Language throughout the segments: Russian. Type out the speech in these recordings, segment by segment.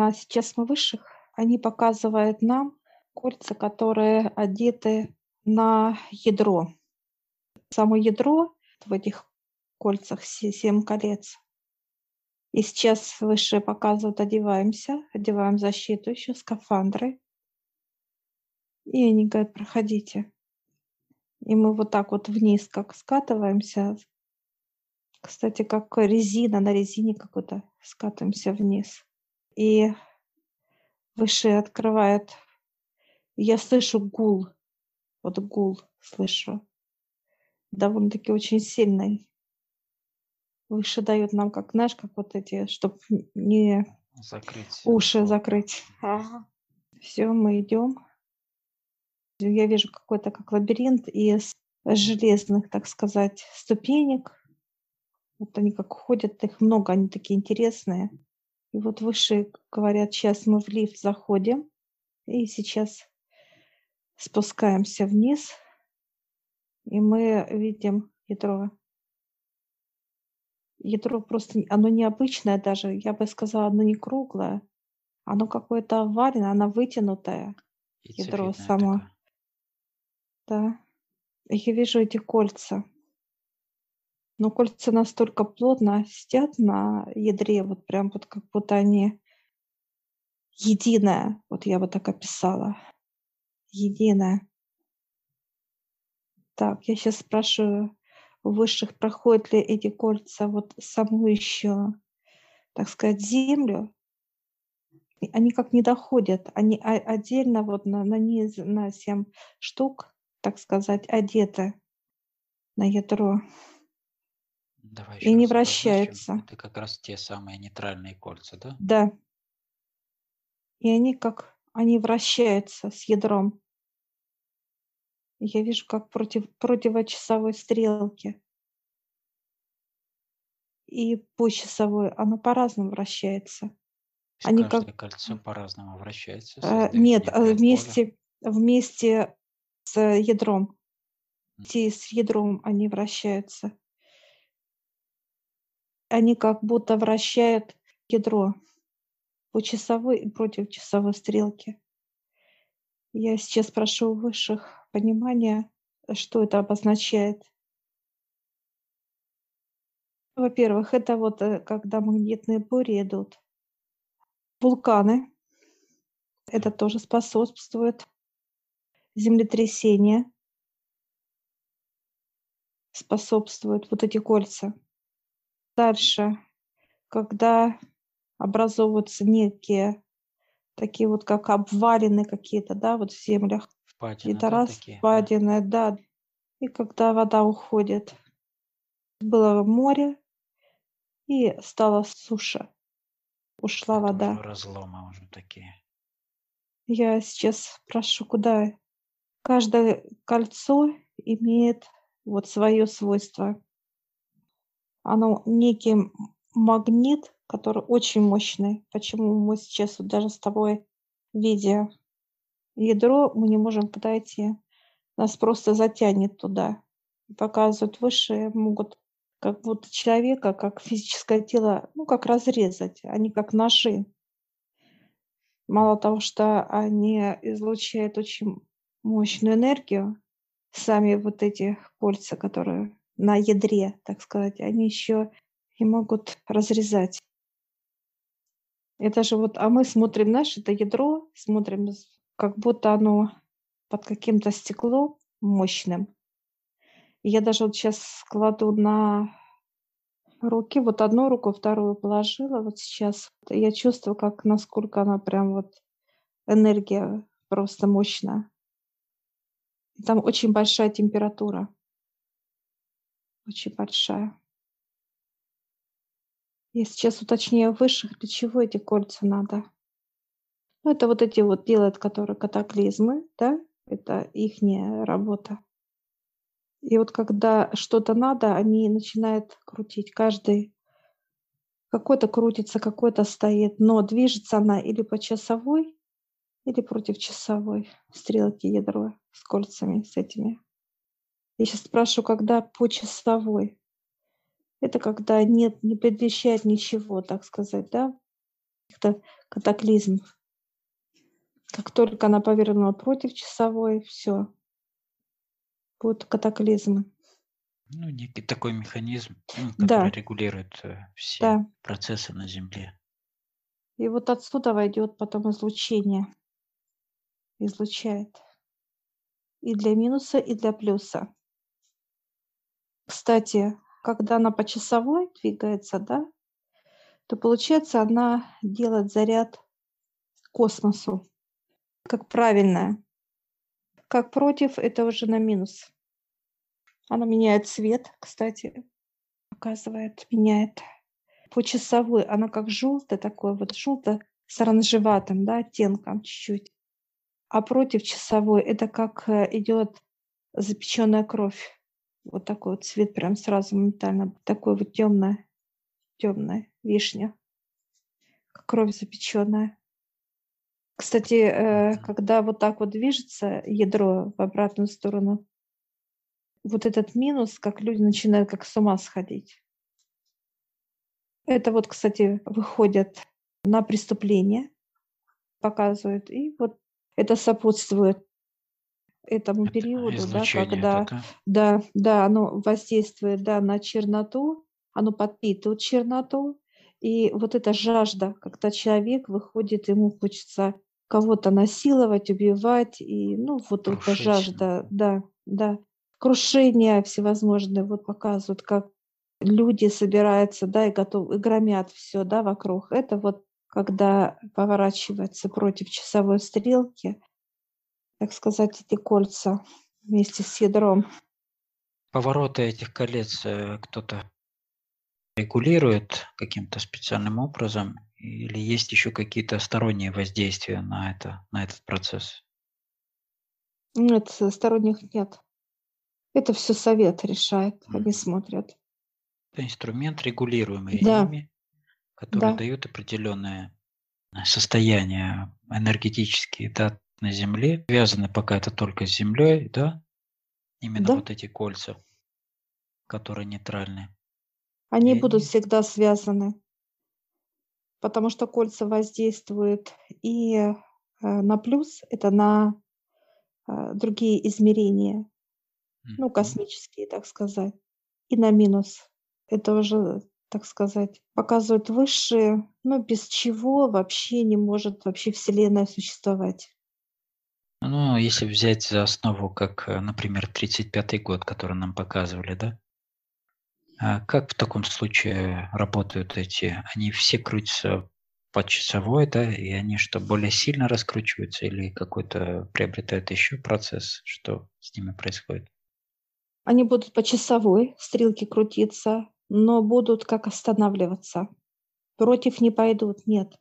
А сейчас мы высших, они показывают нам кольца, которые одеты на ядро. Само ядро в этих кольцах семь колец. И сейчас высшие показывают, одеваемся, одеваем защиту еще, скафандры. И они говорят, проходите. И мы вот так вот вниз как скатываемся. Кстати, как резина, на резине какой-то скатываемся вниз. И выше открывает. Я слышу гул. Вот гул слышу. Довольно-таки очень сильный. Выше дает нам, как, знаешь, как вот эти, чтобы не закрыть. уши закрыть. Ага. Все, мы идем. Я вижу какой-то как лабиринт из железных, так сказать, ступенек. Вот они как ходят, их много, они такие интересные. И вот выше говорят, сейчас мы в лифт заходим, и сейчас спускаемся вниз, и мы видим ядро. Ядро просто, оно необычное даже, я бы сказала, оно не круглое, оно какое-то овальное, оно вытянутое. Ядро само. Такое. Да. Я вижу эти кольца. Но кольца настолько плотно сидят на ядре, вот прям вот как будто они единое, вот я бы так описала. Единое. Так, я сейчас спрашиваю у высших, проходят ли эти кольца вот саму еще, так сказать, землю. Они как не доходят, они отдельно вот на, на низ, на 7 штук так сказать, одеты на ядро Давай и не вращаются. Это как раз те самые нейтральные кольца, да? Да. И они как они вращаются с ядром. Я вижу, как против противочасовой стрелки. И по часовой оно по-разному вращается. Они как кольцо по-разному вращается. Э, нет, вместе поле. вместе с ядром. Те с ядром они вращаются. Они как будто вращают ядро по часовой и против часовой стрелки. Я сейчас прошу высших понимания, что это обозначает. Во-первых, это вот э, когда магнитные бури идут. Вулканы. Это тоже способствует землетрясения способствуют вот эти кольца. Дальше, когда образовываются некие такие вот как обвалины какие-то, да, вот в землях. Впадины, Это да, такие? впадины, да. И когда вода уходит, было море, и стала суша. Ушла Это вода. Уже разломы уже такие. Я сейчас прошу, куда Каждое кольцо имеет вот свое свойство. Оно некий магнит, который очень мощный. Почему мы сейчас вот даже с тобой видя ядро, мы не можем подойти. Нас просто затянет туда. Показывают высшие, могут как будто человека, как физическое тело, ну, как разрезать. Они как ножи. Мало того, что они излучают очень мощную энергию, сами вот эти кольца, которые на ядре, так сказать, они еще и могут разрезать. Это же вот, а мы смотрим наше это ядро, смотрим, как будто оно под каким-то стеклом мощным. Я даже вот сейчас кладу на руки, вот одну руку, вторую положила, вот сейчас. Я чувствую, как насколько она прям вот энергия просто мощная. Там очень большая температура. Очень большая. Я сейчас уточняю высших, для чего эти кольца надо. Ну, это вот эти вот делают, которые катаклизмы, да, это их работа. И вот когда что-то надо, они начинают крутить. Каждый какой-то крутится, какой-то стоит, но движется она или по часовой, или против часовой стрелки ядро с кольцами, с этими. Я сейчас спрашиваю, когда по часовой. Это когда нет, не предвещает ничего, так сказать, да? катаклизм. Как только она повернула против часовой, все, будут катаклизмы. Ну, некий такой механизм, ну, Да, который регулирует э, все да. процессы на Земле. И вот отсюда войдет потом излучение. Излучает. И для минуса, и для плюса. Кстати, когда она по часовой двигается, да, то получается она делает заряд космосу, как правильная. Как против, это уже на минус. Она меняет цвет, кстати, показывает, меняет. По часовой она как желтая такой, вот желто с оранжеватым, да, оттенком чуть-чуть. А против часовой это как э, идет запеченная кровь. Вот такой вот цвет прям сразу моментально. Такой вот темная, темная вишня. Как кровь запеченная. Кстати, э, когда вот так вот движется ядро в обратную сторону, вот этот минус, как люди начинают как с ума сходить. Это вот, кстати, выходят на преступление, показывают, и вот это сопутствует этому Это периоду, да, когда, да? да, да, оно воздействует, да, на черноту, оно подпитывает черноту, и вот эта жажда, когда человек выходит, ему хочется кого-то насиловать, убивать, и, ну, вот эта Крушить. жажда, да, да, крушения всевозможные, вот показывают, как люди собираются, да, и готовы, и громят все, да, вокруг. Это вот когда поворачивается против часовой стрелки, так сказать, эти кольца вместе с ядром. Повороты этих колец э, кто-то регулирует каким-то специальным образом, или есть еще какие-то сторонние воздействия на это, на этот процесс? Нет, сторонних нет. Это все совет решает, они Мгм. смотрят. Это инструмент, регулируемый Да, ими, который да, дает определенное состояние энергетические да, на Земле. Связаны пока это только с Землей, да? Именно да. вот эти кольца, которые нейтральны. Они И будут они всегда связаны, потому что кольца воздействуют и э, на плюс, это на э, другие измерения, ну, космические, так сказать, и на минус. Это уже, так сказать, показывают высшие, ну, без чего вообще не может вообще Вселенная существовать. Ну, если взять за основу, как, э, например, 35-й год, который нам показывали, да? А как в таком случае работают эти? Они все крутятся по часовой, да, и они что, более сильно раскручиваются или какой-то приобретают еще процесс? Что с ними происходит? Они будут по часовой, стрелки крутиться, но будут как останавливаться. Против не пойдут, нет.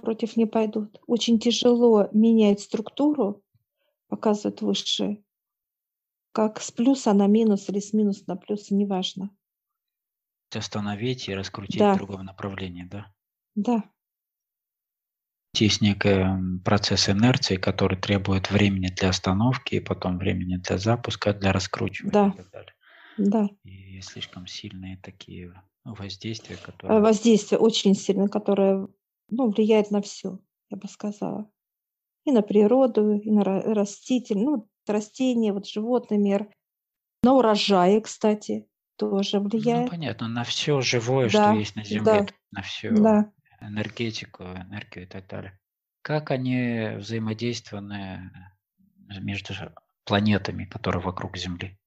Против не пойдут. Очень тяжело менять структуру, показывают высшие. Как с плюса на минус или с минуса на плюс, неважно. Остановить и раскрутить в Да, другом направлении, да? да, Есть некий процесс инерции, который требует времени для остановки, и потом времени для запуска, для раскручивания и да, так далее. да. И слишком сильные такие воздействия, которые... Воздействие очень сильное, которое ну, влияет на все, я бы сказала. И на природу, и на ра- раститель, ну, растения, вот животный мир. На урожаи, кстати, тоже Ну, влияет. понятно, на все живое, что Да, есть на Земле, да, на всю да. энергетику, энергию и так далее. Как они взаимодействованы э, между планетами, которые вокруг Земли?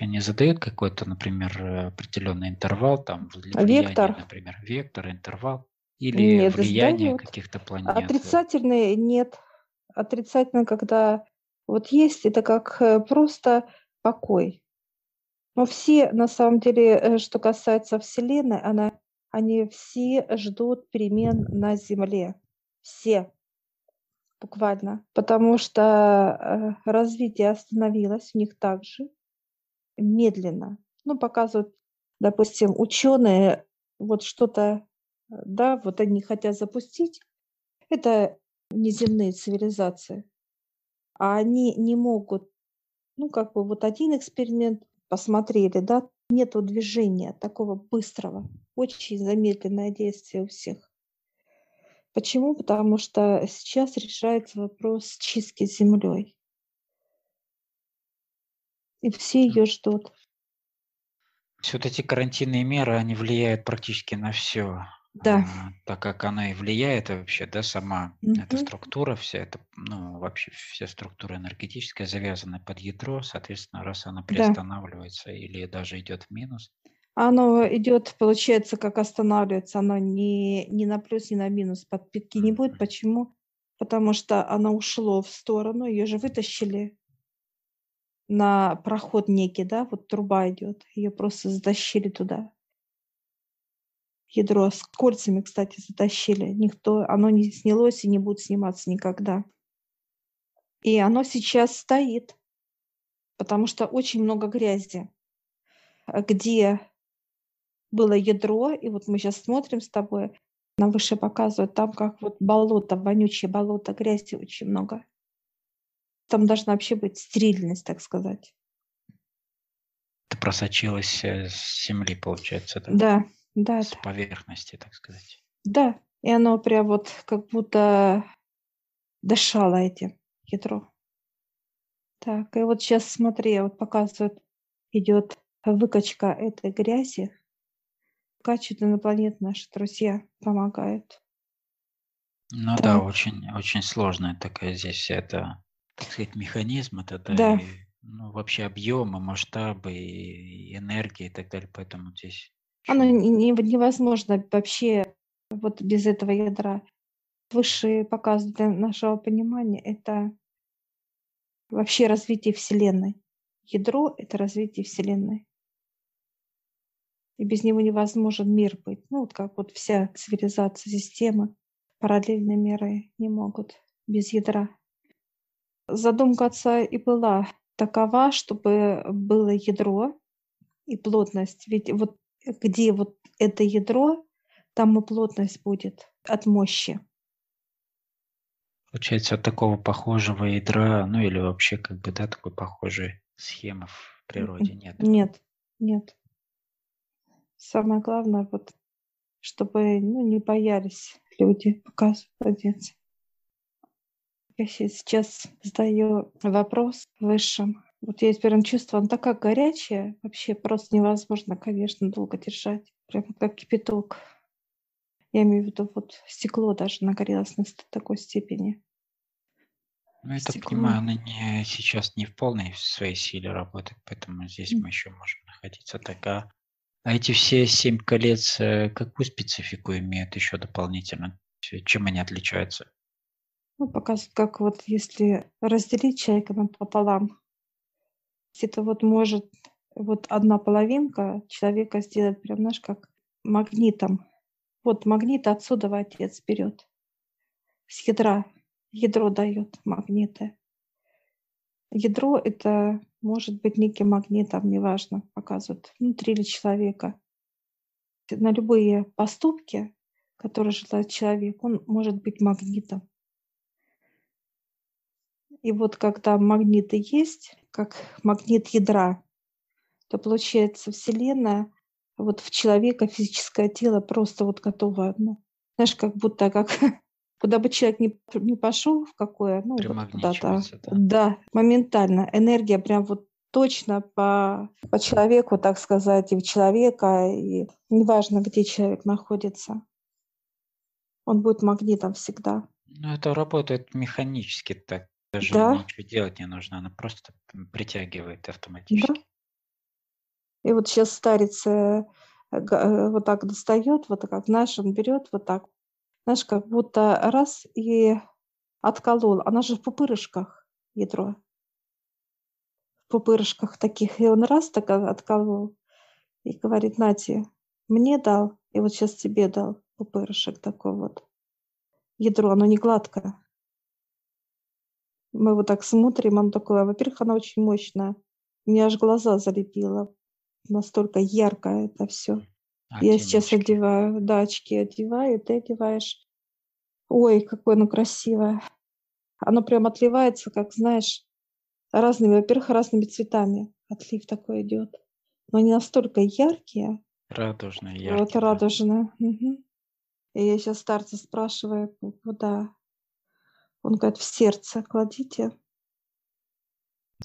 Они задают какой-то, например, э, определенный интервал, там вли- влияние, Вектор? например, вектор, интервал, или Нет, влияние каких-то планет. Отрицательный нет. Отрицательно, когда вот есть, это как э, просто покой. Но все, на самом деле, э, что касается Вселенной, она, они все ждут перемен на Земле. Все, буквально. Потому что развитие остановилось у них также медленно. Ну, показывают, допустим, ученые вот что-то, э, да, вот они хотят запустить. Это неземные цивилизации. А они не могут, ну, как бы вот один эксперимент посмотрели, да, нету движения такого быстрого, очень замедленное действие у всех. Почему? Потому что сейчас решается вопрос чистки землей. И все ее ждут. Все вот эти карантинные меры, они влияют практически на все. Да. А, так как она и влияет вообще, да, сама эта структура, вся эта, ну, вообще вся структура энергетическая завязана под ядро, соответственно, раз она Да. приостанавливается или даже идет в минус, Оно идет, получается, как останавливается. Оно не, не на плюс, не на минус. Подпитки не будет. Почему? Потому что оно ушло в сторону. Ее же вытащили на проход некий, да? Вот труба идет. Ее просто затащили туда. Ядро с кольцами, кстати, затащили. Никто, оно не снялось и не будет сниматься никогда. И оно сейчас стоит, потому что очень много грязи. А Где было ядро, и вот мы сейчас смотрим с тобой, нам выше показывают, там как вот болото, вонючее болото, грязи очень много. Там должна вообще быть стерильность, так сказать. это просочилось э, с земли, получается, да, Да, да, с да. поверхности, так сказать. Да, и оно прям вот как будто дышало этим ядро. Так, и вот сейчас смотри, вот показывают, идет выкачка этой грязи. Качают инопланетные наши друзья, помогают. Ну да, Так, очень, очень сложная такая здесь эта, так сказать, механизм, это да, и, ну, вообще объемы, масштабы, и, и энергия и так далее, поэтому здесь Оно очень не- не- невозможно вообще вот без этого ядра. Высшие показы для нашего понимания– это вообще развитие Вселенной. Ядро– это развитие Вселенной. И без него невозможен мир быть. Ну, вот как вот вся цивилизация, система, параллельные миры не могут без ядра. Задумка отца и была такова, чтобы было ядро и плотность. Ведь вот где вот это ядро, там и плотность будет от мощи. Получается, от такого похожего ядра, ну или вообще как бы, да, такой похожей схемы в природе нет. Нет, нет. Самое главное, вот, чтобы ну, не боялись люди показывать детям. Я сейчас задаю вопрос высшим. Вот есть прям чувство, он такая горячая, вообще просто невозможно, конечно, долго держать. Прям как кипяток. Я имею в виду, вот стекло даже нагорелось на такой степени. Ну, это Стекло. понимаю, она не, сейчас не в полной своей силе работает, поэтому здесь мы еще можем находиться так. А, а эти все семь колец, э, какую специфику имеют еще дополнительно? Чем они отличаются? Ну, показывает, как вот если разделить человека пополам, это вот может вот одна половинка человека сделать прям, знаешь, как магнитом. Вот магнит отсюда отец берет. С ядра. Ядро дает магниты. Ядро это может быть неким магнитом, неважно, показывают внутри ли человека. На любые поступки, которые желает человек, он может быть магнитом. И вот когда магниты есть, как магнит ядра, то получается Вселенная вот в человека физическое тело просто вот готово одно. Знаешь, как будто как куда бы человек не, не пошел, в какое, ну вот куда-то, да. да, моментально энергия прям вот точно по, по человеку, так сказать, и в человека, и неважно, где человек находится, он будет магнитом всегда. Ну, это работает механически так. Даже Да. ничего делать не нужно, она просто притягивает Да. автоматически. И вот сейчас старец э, э, вот так достает, вот как, знаешь, он берет вот так, знаешь, как будто раз и отколол. Она же в пупырышках ядро, в пупырышках таких. И он раз так о- отколол и говорит, Нати, мне дал, и вот сейчас тебе дал пупырышек такой вот. Ядро, оно не гладкое. Мы вот так смотрим, оно такое, во-первых, оно очень мощное. Мне аж глаза залепило. Настолько ярко это все. Я сейчас Оттеночки. одеваю, да, очки одеваю, ты одеваешь. Ой, какое оно красивое. Оно прям отливается, как, знаешь, разными, во-первых, разными цветами. Отлив такой идет. Но они настолько яркие, Радужный, Вот яркий, да. Мгм. И я сейчас старца спрашиваю, ку- куда? Он говорит, в сердце кладите.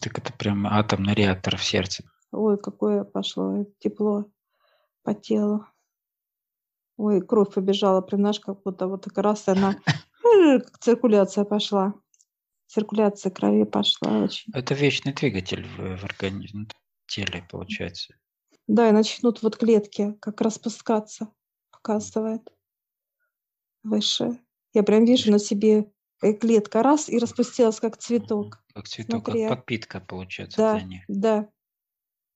Так это прям атомный реактор в сердце. Ой, какое пошло тепло по телу. Ой, кровь побежала, прям знаешь, как будто вот так раз и она, э, как циркуляция пошла. Циркуляция крови пошла очень. Это вечный двигатель в, в организме, в теле, получается. Да, и начнут вот клетки как распускаться, показывает выше. Я прям вижу на себе э, клетка раз и распустилась как цветок. Как цветок, Смотри, как подпитка, получается, Да, для них. да.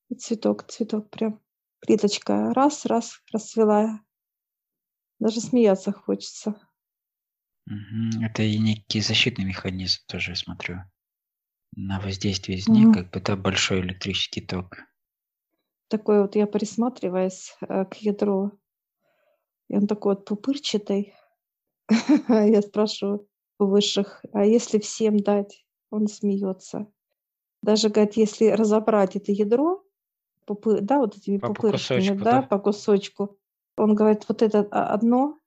И цветок, цветок прям. Клеточка раз, раз расцвела. Даже смеяться хочется. Это и некий защитный механизм тоже, я смотрю. На воздействие из них, Мгм. как бы, да, большой электрический ток. Такой вот я присматриваясь э, к ядру. И он такой вот пупырчатый. Я спрашиваю высших, а если всем дать? Он смеется. Даже, говорит, если разобрать это ядро, пупы- да, вот этими По- по пупырышками, кусочку, да, да? по кусочку, он говорит, вот это а- одно,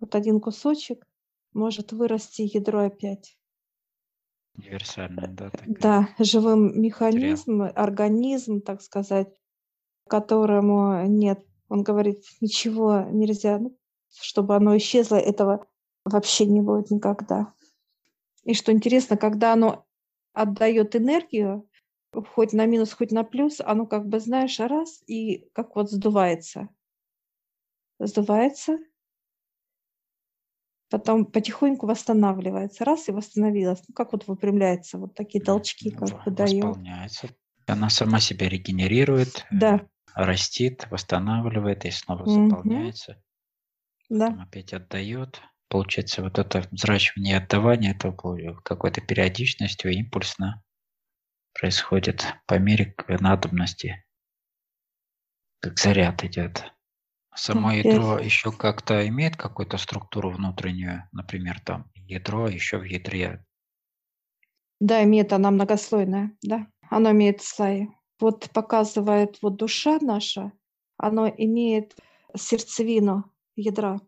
вот один кусочек может вырасти ядро опять. Универсальная, да, такая. Да, живым механизм, организм, так сказать, которому нет. Он говорит, ничего нельзя, ну, чтобы оно исчезло, этого вообще не будет никогда. И что интересно, когда оно отдает энергию, хоть на минус, хоть на плюс, оно как бы, знаешь, раз и как вот сдувается. Сдувается, потом потихоньку восстанавливается. Раз и восстановилась. Ну, как вот выпрямляется, вот такие толчки как бы дает. Она сама себя регенерирует, э, Да, растит, восстанавливает и снова Мгм. заполняется. да. Потом опять отдает. Получается, вот это взращивание и отдавание, это какой-то периодичностью импульсно происходит по мере надобности. Как заряд идет. Само Да, ядро еще как-то имеет какую-то структуру внутреннюю, например, там ядро еще в ядре. Да, имеет она многослойная, да. Оно имеет слои. Вот показывает вот душа наша, оно имеет сердцевину ядра.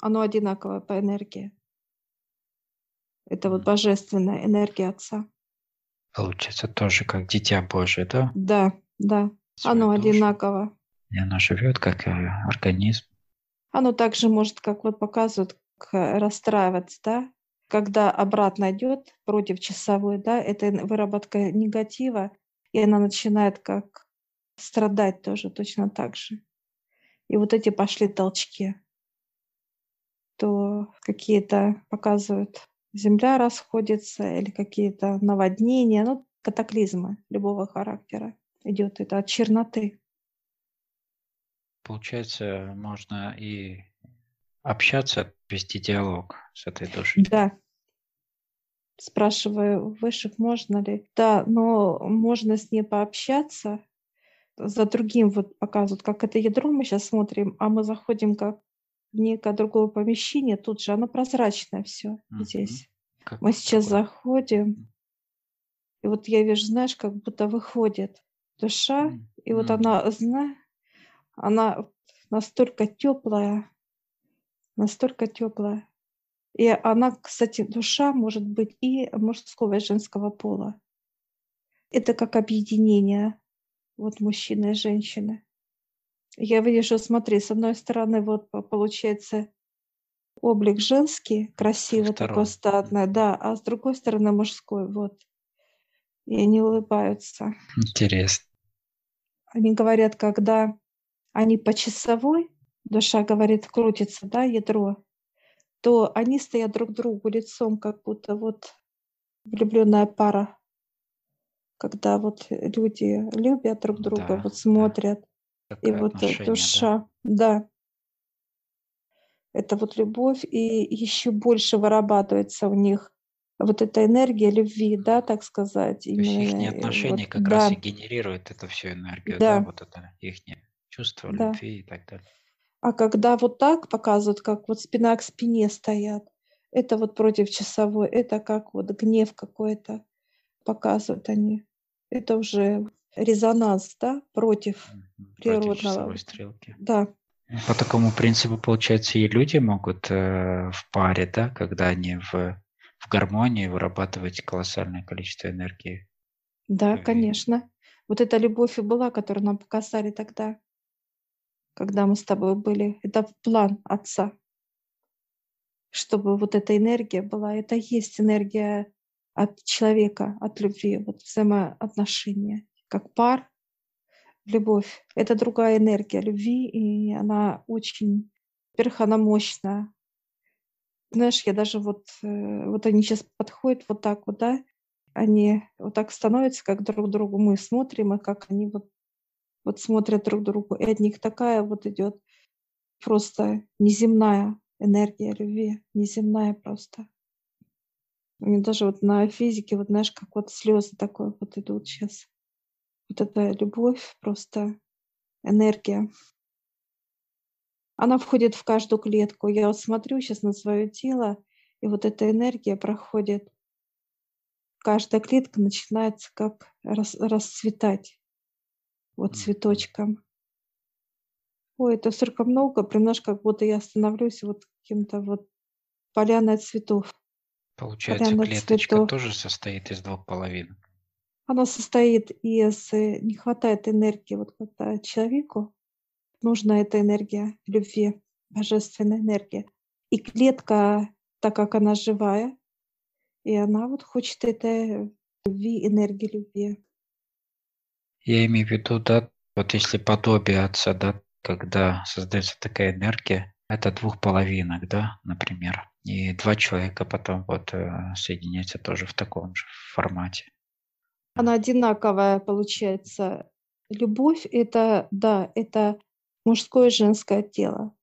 Оно одинаковое по энергии. Это вот божественная энергия Отца. Получается тоже как дитя Божие, да? Да, да. Свою Оно душу. одинаково. И оно живет как организм. Оно также может, как вот показывают, расстраиваться, да, когда обратно идет против часовой, да, это выработка негатива, и она начинает как страдать тоже точно так же. И вот эти пошли толчки, то какие-то показывают, земля расходится или какие-то наводнения, ну, катаклизмы любого характера идет это от черноты. Получается, можно и общаться, вести диалог с этой душей. Да. Спрашиваю высших, можно ли? Да, но можно с ней пообщаться. За другим вот показывают, как это ядро мы сейчас смотрим, а мы заходим как некое другое помещение, тут же оно прозрачное все Мгм. здесь. Как Мы сейчас такое? заходим, и вот я вижу, знаешь, как будто выходит душа, и вот м. она, зна, она настолько теплая, настолько теплая. И она, кстати, душа может быть и мужского, и женского пола. Это как объединение вот мужчины и женщины. Я вижу, смотри, с одной стороны, вот по- получается облик женский, красивый такой статный, да, а с другой стороны мужской, вот. И они улыбаются. Интересно. Они говорят, когда они по часовой, душа говорит, крутится, да, ядро, то они стоят друг другу лицом, как будто вот влюбленная пара. Когда вот люди любят друг друга, Да, вот да. И вот отношение, да? душа, да, это вот любовь, и еще больше вырабатывается у них вот эта энергия любви, да, так сказать. То есть их именно, отношения вот, как да, раз и генерируют эту всю энергию, да, да, вот это их чувство да. любви и так далее. А когда вот так показывают, как вот спина к спине стоят, это вот против часовой, это как вот гнев какой-то показывают они. Это уже резонанс, да, против. Против природного. стрелки. Да, По такому принципу, получается, и люди могут э, в паре, да, когда они в, в гармонии вырабатывать колоссальное количество энергии. да, любви. конечно. Вот эта любовь и была, которую нам показали тогда, когда мы с тобой были. Это план Отца, чтобы вот эта энергия была. Это и есть энергия от человека, от любви, вот взаимоотношения, как пар, любовь. Это другая энергия любви, и она очень, во-первых, она мощная. Знаешь, я даже вот, э, вот они сейчас подходят вот так вот, да, они вот так становятся, как друг другу мы смотрим, и как они вот, вот смотрят друг другу. И от них такая вот идет просто неземная энергия любви, неземная просто. Мне даже вот на физике, вот знаешь, как вот слезы такое вот идут сейчас. Вот эта любовь, просто энергия. Она входит в каждую клетку. Я вот смотрю сейчас на свое тело, и вот эта энергия проходит. Каждая клетка начинается как рас- расцветать вот цветочком. Ой, это столько много, прям знаешь, как будто я становлюсь вот каким-то вот поляной цветов. Получается, Поляна клеточка цветов. тоже состоит из двух половин. Она состоит из... э, Не хватает энергии. Вот когда человеку нужна эта энергия любви, божественная энергия. И клетка, так как она живая, и она вот хочет этой любви, энергии любви. Я имею в виду, да, вот если подобие отца, да, когда создается такая энергия, это двух половинок, да, например, и два человека потом вот э, соединяются тоже в таком же формате. Она одинаковая получается. Любовь — это, да, это мужское и женское тело.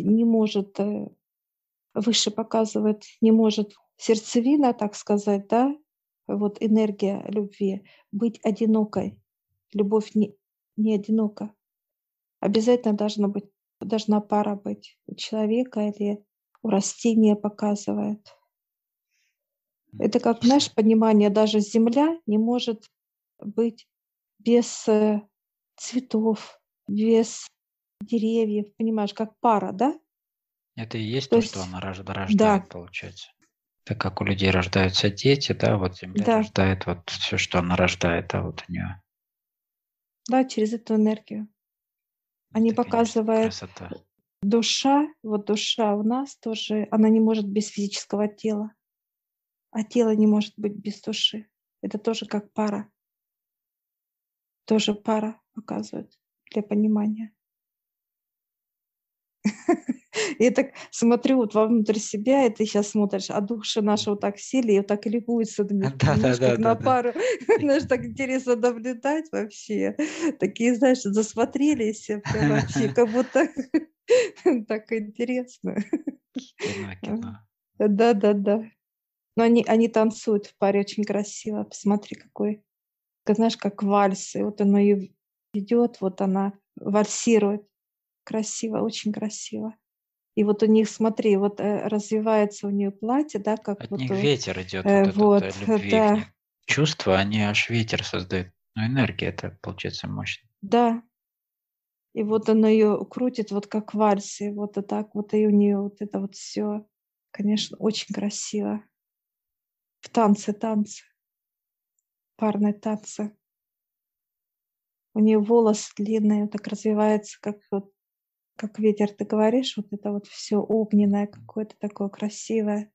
Не может, э, выше показывать, не может сердцевина, так сказать, да, вот энергия любви, быть одинокой. Любовь не, не одинока. Обязательно должна быть, должна пара быть у человека или у растения показывает. Это как наше понимание, даже Земля не может быть без э, цветов, без деревьев, понимаешь, как пара, да? Это и есть То то, что есть, она рож- да, рождает, получается. Так как у людей рождаются дети, да, вот Земля да, рождает вот все, что она рождает, а вот у нее да, через эту энергию. Они это, конечно, показывают красота. душа, вот душа у нас тоже, она не может без физического тела, а тело не может быть без души. Это тоже как пара, тоже пара показывает для понимания. Я так смотрю вот вовнутрь себя, и ты сейчас смотришь, а души наши вот так сели и вот так них, Да, да, да, на да. пару. Знаешь, так интересно наблюдать вообще. Такие, знаешь, засмотрелись э, прям вообще, как будто так интересно. Кино, кино. Да, да, да. Но они, они танцуют в паре очень красиво. Посмотри, какой, как, знаешь, как вальс. И вот оно и идет, вот она вальсирует. Красиво, очень красиво. И вот у них, смотри, вот э, развивается у нее платье, да, как От вот них у, ветер идет, э, вот вот, э, любви, да, чувства, они аж ветер создают. Но энергия это получается мощно. да. И вот оно ее крутит вот как вальс, и вот и так вот и у нее вот это вот все, конечно, очень красиво. В танце, танцы, парные танцы. У нее волосы длинные, так развивается, как вот как ветер, ты говоришь, вот это вот все огненное какое-то такое красивое.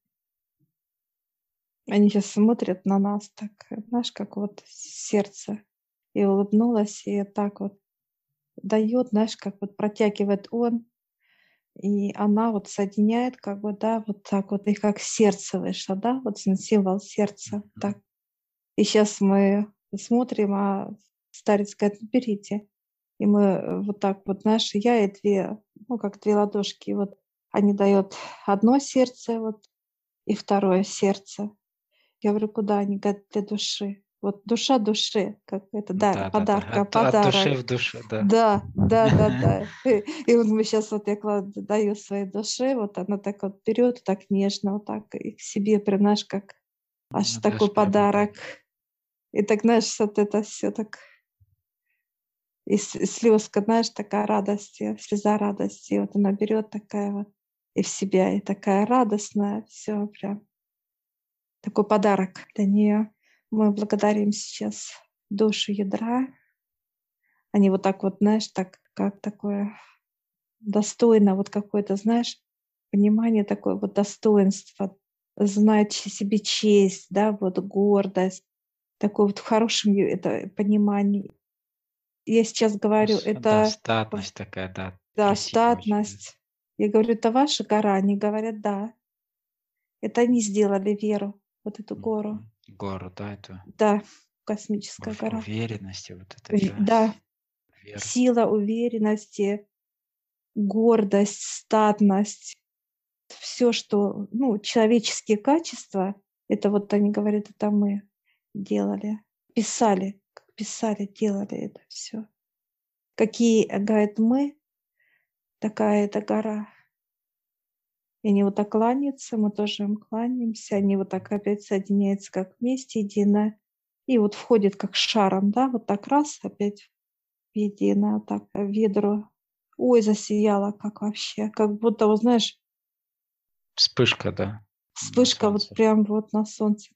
Они сейчас смотрят на нас так, знаешь, как вот сердце. И улыбнулась, и так вот дает, знаешь, как вот протягивает он, и она вот соединяет, как бы, да, вот так вот, и как сердце вышло, да, вот символ сердца, так. И сейчас мы смотрим, а старец говорит, «Ну, берите. И мы э, вот так вот, знаешь, я и две, ну, как две ладошки, вот они дают одно сердце, вот, и второе сердце. Я говорю, куда они? Говорят, для души. Вот душа души, как это, дар, Да, да, да. подарка, От, от души подарок. в душу, да. Да, да, да, да. И, и вот мы сейчас вот я кладу, даю своей душе, вот она так вот берет, так нежно, вот так и к себе принаешь, как аж Ну, такой да. подарок. И так, знаешь, вот это все так и слезка, знаешь, такая радости, слеза радости. Вот она берет такая вот и в себя, и такая радостная, все прям. Такой подарок для нее. Мы благодарим сейчас душу ядра. Они вот так вот, знаешь, так, как такое достойно, вот какое-то, знаешь, понимание такое вот достоинство, знать себе честь, да, вот гордость, такое вот в хорошем это понимании. Я сейчас говорю, Да, это статность такая, да, да, да. статность. Я говорю, это ваша гора? Они говорят, да. Это они сделали веру, вот эту гору. Гору, да, эту Да, космическая гора. уверенности, вот это, да, Да, вера. сила уверенности, гордость, статность, все, что, ну, человеческие качества, это вот они говорят, это мы делали, писали, как писали, делали это все. Какие, говорят, мы, такая эта гора. И они вот так кланяются, мы тоже им кланяемся, они вот так опять соединяются как вместе, едино. И вот входит как шаром, да, вот так раз опять в едино, так в ведро. Ой, засияло как вообще, как будто, вот знаешь, Вспышка, да, вспышка вот прям вот на солнце.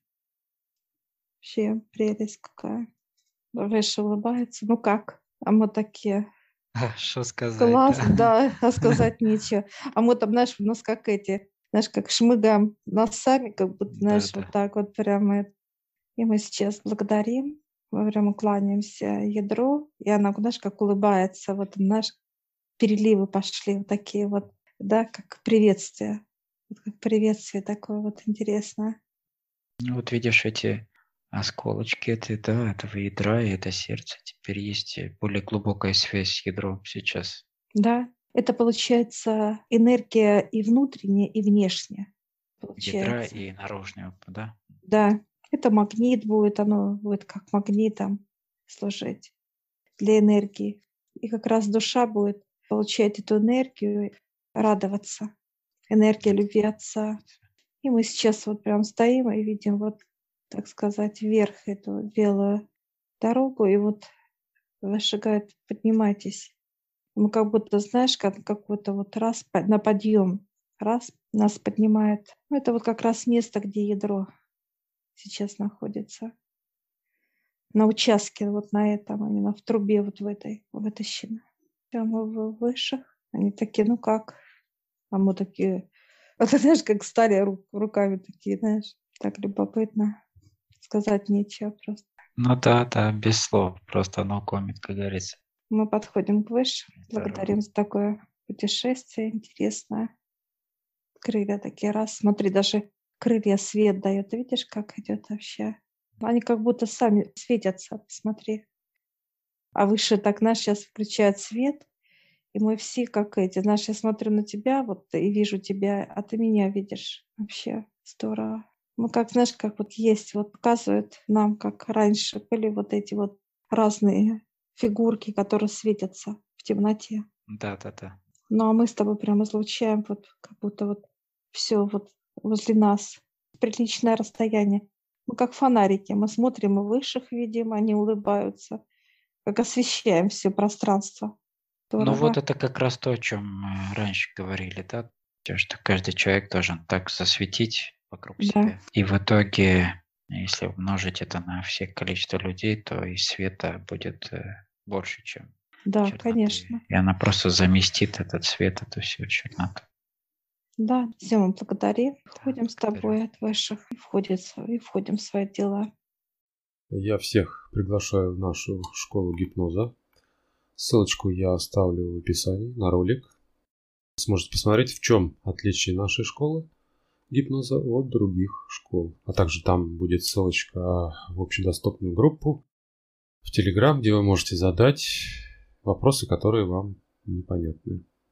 Вообще прелесть какая. Выше улыбается. Ну как? А мы такие, Что сказать, класс, да? а сказать нечего. А мы там, знаешь, у нас как эти, знаешь, как шмыгаем носами, как будто, знаешь, Да, вот да. так вот прямо. И мы сейчас благодарим, мы прямо кланяемся ядру, и она, знаешь, как улыбается, вот, знаешь, переливы пошли вот такие вот, да, как приветствие. Вот как приветствие такое вот интересное. Ну, вот видишь эти осколочки, это, да, этого ядра и это сердце. Теперь есть э, более глубокая связь с ядром сейчас. Да, это получается энергия и внутренняя, и внешняя. Ядра Получается. и наружного, да? Да, это магнит будет, оно будет как магнитом служить для энергии. И как раз душа будет получать эту энергию, радоваться. Энергия любви Отца. И мы сейчас вот прям стоим и видим вот, так сказать, вверх эту белую дорогу, и вот вышагает, поднимайтесь. Мы как будто, знаешь, как какой-то вот раз на подъем, раз нас поднимает. Ну, это вот как раз место, где ядро сейчас находится. На участке, вот на этом, именно в трубе вот в этой вытащено. Там мы в высших. Они такие, ну как? А мы такие, а ты знаешь, как стали ру- руками такие, знаешь, так любопытно. Сказать нечего просто. Ну да, да, без слов, просто оно комит, как говорится. Мы подходим к. Здорово. Благодарим за такое путешествие интересное. Крылья такие раз. Смотри, даже крылья свет дает. Ты видишь, как идет вообще? Они как будто сами светятся. Посмотри. А выше так, знаешь, сейчас включает свет, и мы все как эти. Знаешь, я смотрю на тебя вот и вижу тебя, а ты меня видишь. Вообще здорово. Мы как, знаешь, как вот есть, вот показывают нам, как раньше были вот эти вот разные фигурки, которые светятся в темноте. Да, да, да. Ну а мы с тобой прям излучаем, вот как будто вот все вот возле нас, приличное расстояние. Мы как фонарики, мы смотрим и высших видим, они улыбаются, как освещаем все пространство. Ну вот это как раз то, о чем мы раньше говорили, да? То, что каждый человек должен так засветить вокруг Да. себя. И в итоге, если умножить это на все количество людей, то и света будет э, больше, чем Да, черноты. конечно. И она просто заместит этот свет, эту всю черноту. Да, все мы благодарим. Входим с благодарю. тобой от высших и входим, в- и входим в свои дела. Я всех приглашаю в нашу школу гипноза. Ссылочку я оставлю в описании на ролик. Сможете посмотреть, в чем отличие нашей школы гипноза от других школ. А также там будет ссылочка в общедоступную группу в Телеграм, где вы можете задать вопросы, которые вам непонятны.